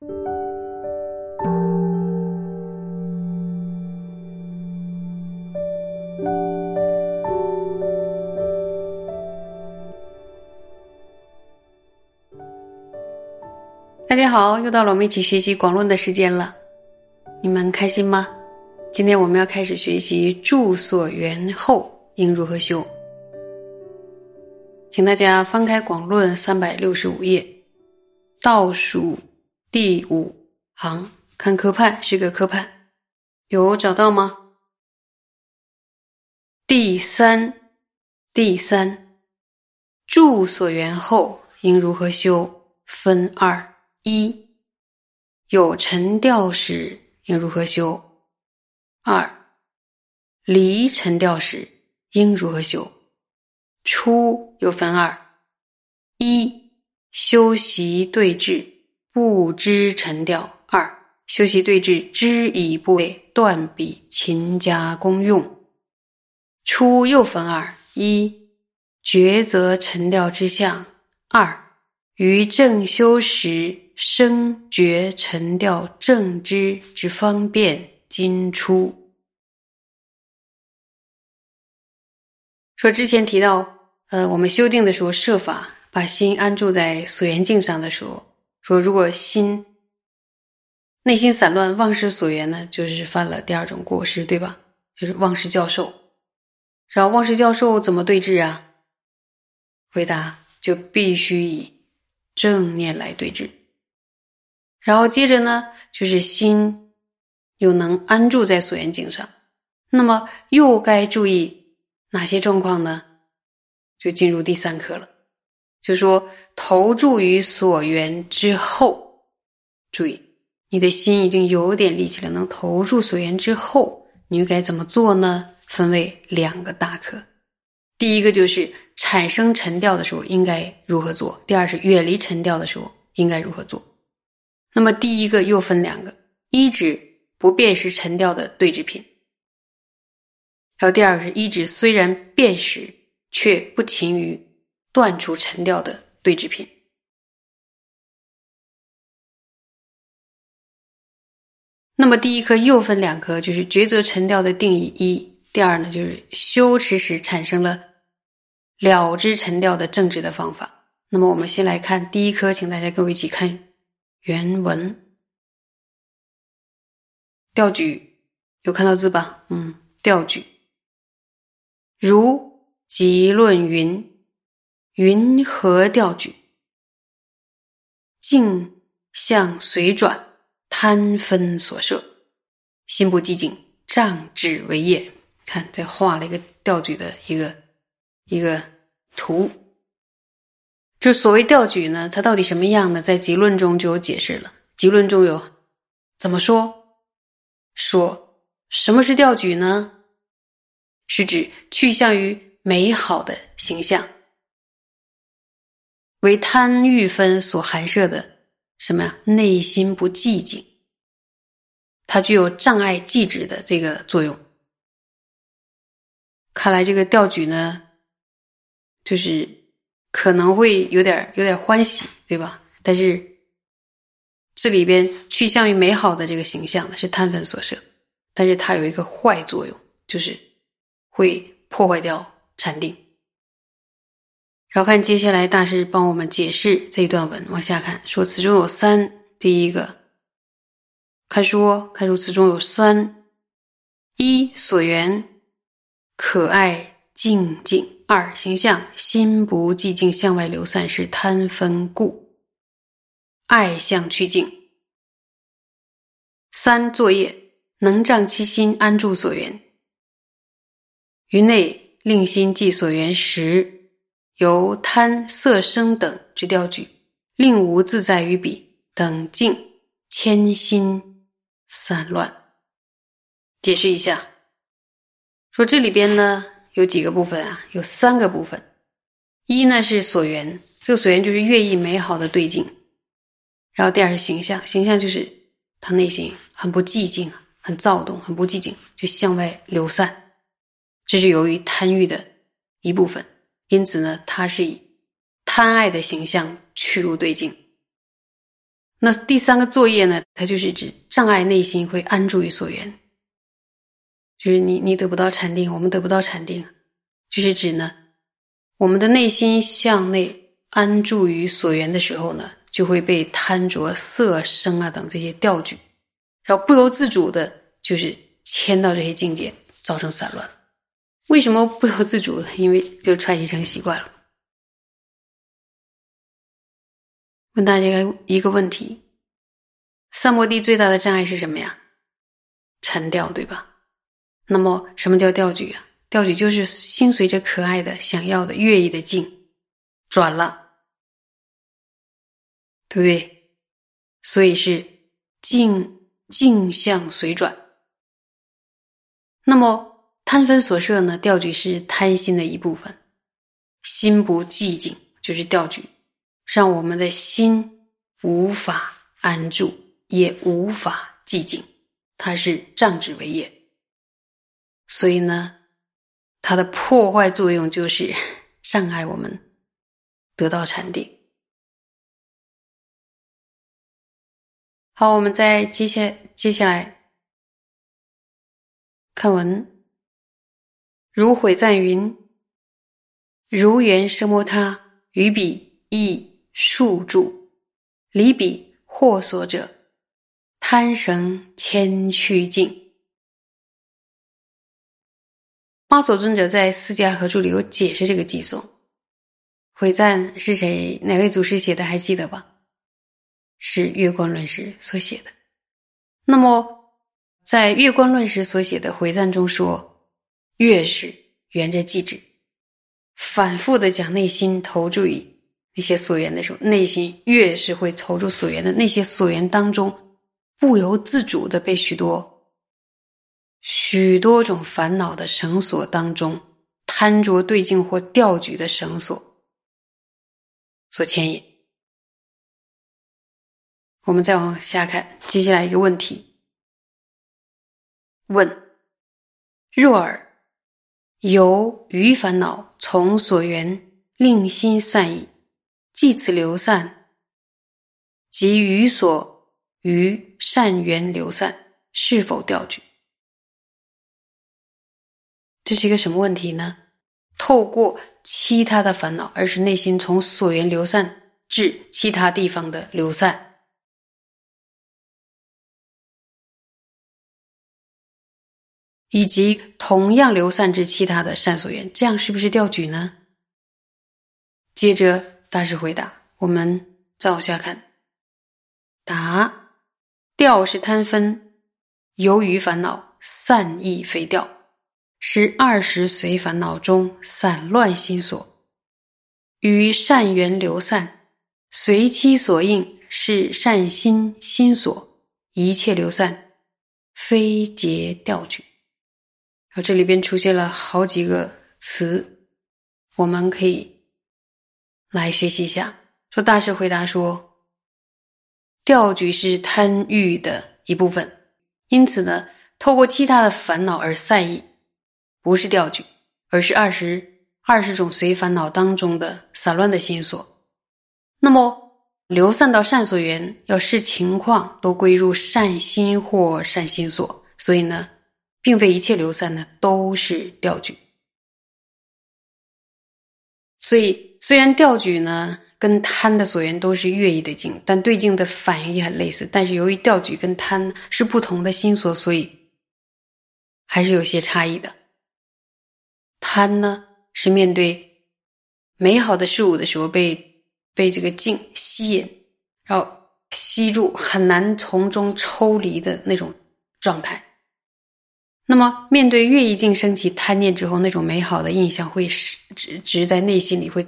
大家好，又到了我们一起学习广论的时间了，你们开心吗？今天我们要开始学习住所缘后应如何修，请大家翻开广论三百六十五页，倒数第五行，看科判是个科判，有找到吗？第三，第三，住所缘后应如何修？分二。一有沉调时应如何修？二离沉调时应如何修？初又分二：一修习对治不知沉调；二修习对治知以部位断笔勤加功用。初又分二：一抉择沉调之相；二于正修时。生觉沉调正知之方便，今出。说之前提到，呃，我们修定的时候设法把心安住在所缘境上的时候，说如果心内心散乱，忘失所缘呢，就是犯了第二种过失，对吧？就是忘失教授。然后忘失教授怎么对治啊？回答就必须以正念来对治。然后接着呢，就是心又能安住在所缘境上，那么又该注意哪些状况呢？就进入第三课了，就说投注于所缘之后，注意你的心已经有点力气了，能投注所缘之后，你又该怎么做呢？分为两个大课，第一个就是产生沉调的时候应该如何做，第二是远离沉调的时候应该如何做。那么第一个又分两个，一指不辨识沉调的对治品，还有第二个是一指虽然辨识却不勤于断除沉调的对治品。那么第一课又分两课，就是抉择沉调的定义一，第二呢就是修持时产生了了知沉调的正直的方法。那么我们先来看第一课，请大家跟我一起看。原文调举有看到字吧？嗯，调举如集论云：云何调举？镜向随转，贪分所摄，心不寂静，障止为业。看，这画了一个调举的一个一个图。就所谓调举呢，它到底什么样呢？在集论中就有解释了。集论中有怎么说？说什么是调举呢？是指趋向于美好的形象，为贪欲分所含摄的什么呀？内心不寂静，它具有障碍寂止的这个作用。看来这个调举呢，就是。可能会有点有点欢喜，对吧？但是这里边趋向于美好的这个形象呢，是贪粉所摄，但是它有一个坏作用，就是会破坏掉禅定。然后看接下来大师帮我们解释这一段文，往下看说此中有三，第一个看书看书此中有三，一所缘可爱静静。二形象心不寂静，向外流散是贪分故，爱相去静。三作业能障其心安住所缘，于内令心记所缘时，由贪色声等之调举，令无自在于彼等静牵心散乱。解释一下，说这里边呢。有几个部分啊？有三个部分。一呢是所缘，这个所缘就是乐意美好的对境。然后第二是形象，形象就是他内心很不寂静，很躁动，很不寂静，就向外流散。这是由于贪欲的一部分，因此呢，他是以贪爱的形象去入对境。那第三个作业呢，它就是指障碍内心会安住于所缘，就是你你得不到禅定，我们得不到禅定，就是指呢，我们的内心向内安住于所缘的时候呢，就会被贪着色声啊等这些调举，然后不由自主的，就是牵到这些境界，造成散乱。为什么不由自主的？因为就串习成习惯了。问大家一个问题：三摩地最大的障碍是什么呀？沉掉，对吧？那么什么叫调举啊？调举就是心随着可爱的、想要的、悦意的境转了，对不对？所以是境境相随转。那么贪分所摄呢？调举是贪心的一部分，心不寂静就是调举。让我们的心无法安住，也无法寂静，它是障止为业。所以呢，它的破坏作用就是 障碍我们得到禅定。好，我们再接下接下来看文，如悔赞云：“如缘奢摩他，于彼亦。”数住离彼或所者，贪绳牵曲境。妈所尊者在《四迦合注》里有解释这个偈颂。回赞是谁？哪位祖师写的？还记得吧？是月光论师所写的。那么，在月光论师所写的回赞中说，越是圆着寂止，反复的将内心投注于。那些所缘的时候，内心越是会投入所缘的那些所缘当中，不由自主的被许多许多种烦恼的绳索当中，贪着对境或吊举的绳索所牵引。我们再往下看，接下来一个问题：问若尔由于烦恼从所缘令心散逸。即此流散，即于所于善缘流散，是否调举？这是一个什么问题呢？透过其他的烦恼，而是内心从所缘流散至其他地方的流散，以及同样流散至其他的善所缘，这样是不是调举呢？接着。大师回答：“我们再往下看。答：调是贪分，由于烦恼散逸非调，是二十随烦恼中散乱心所，与善缘流散，随其所应是善心心所，一切流散，非结调举。这里边出现了好几个词，我们可以。”来学习一下，说大师回答说：“调举是贪欲的一部分，因此呢，透过其他的烦恼而散逸，不是调举，而是二十二十种随烦恼当中的散乱的心所。那么流散到善所缘，要视情况都归入善心或善心所，所以呢，并非一切流散呢都是调举。所以。”虽然调举呢跟贪的所缘都是乐意的境，但对境的反应也很类似。但是由于调举跟贪是不同的心所，所以还是有些差异的。贪呢是面对美好的事物的时候被被这个境吸引，然后吸入，很难从中抽离的那种状态。那么面对乐意境升起贪念之后，那种美好的印象会是只只在内心里会。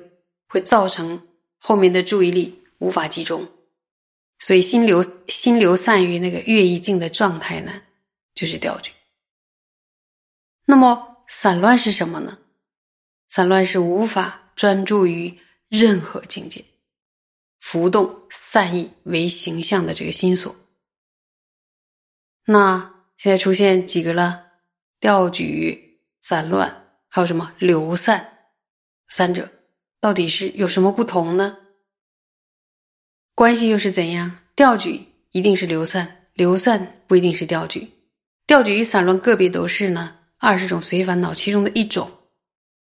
会造成后面的注意力无法集中，所以心流心流散于那个乐意境的状态呢，就是调举。那么散乱是什么呢？散乱是无法专注于任何境界，浮动散逸为形象的这个心所。那现在出现几个了？调举、散乱，还有什么流散？三者。到底是有什么不同呢？关系又是怎样？调举一定是流散，流散不一定是调举。调举与散乱个别都是呢二十种随烦恼其中的一种。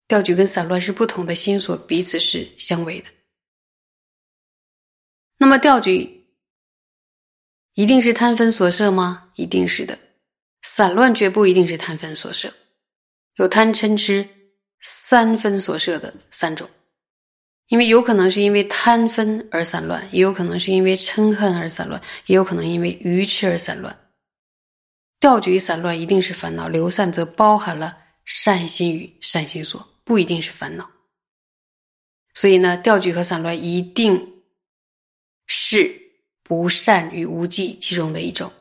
调举跟散乱是不同的心所，彼此是相违的。那么调举一定是贪分所摄吗？一定是的。散乱绝不一定是贪分所摄，有贪嗔痴三分所摄的三种。因为有可能是因为贪分而散乱，也有可能是因为嗔恨而散乱，也有可能因为愚痴而散乱。调举散乱一定是烦恼，流散则包含了善心与善心所，不一定是烦恼。所以呢，调举和散乱一定是不善与无记其中的一种。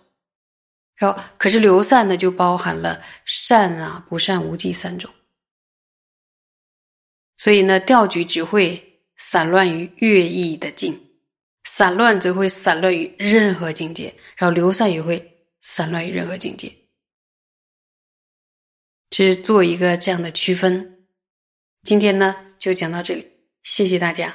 然后，可是流散呢，就包含了善啊、不善、无记三种。所以呢，调举只会。散乱于乐意的境，散乱则会散乱于任何境界，然后流散也会散乱于任何境界，是做一个这样的区分。今天呢就讲到这里，谢谢大家。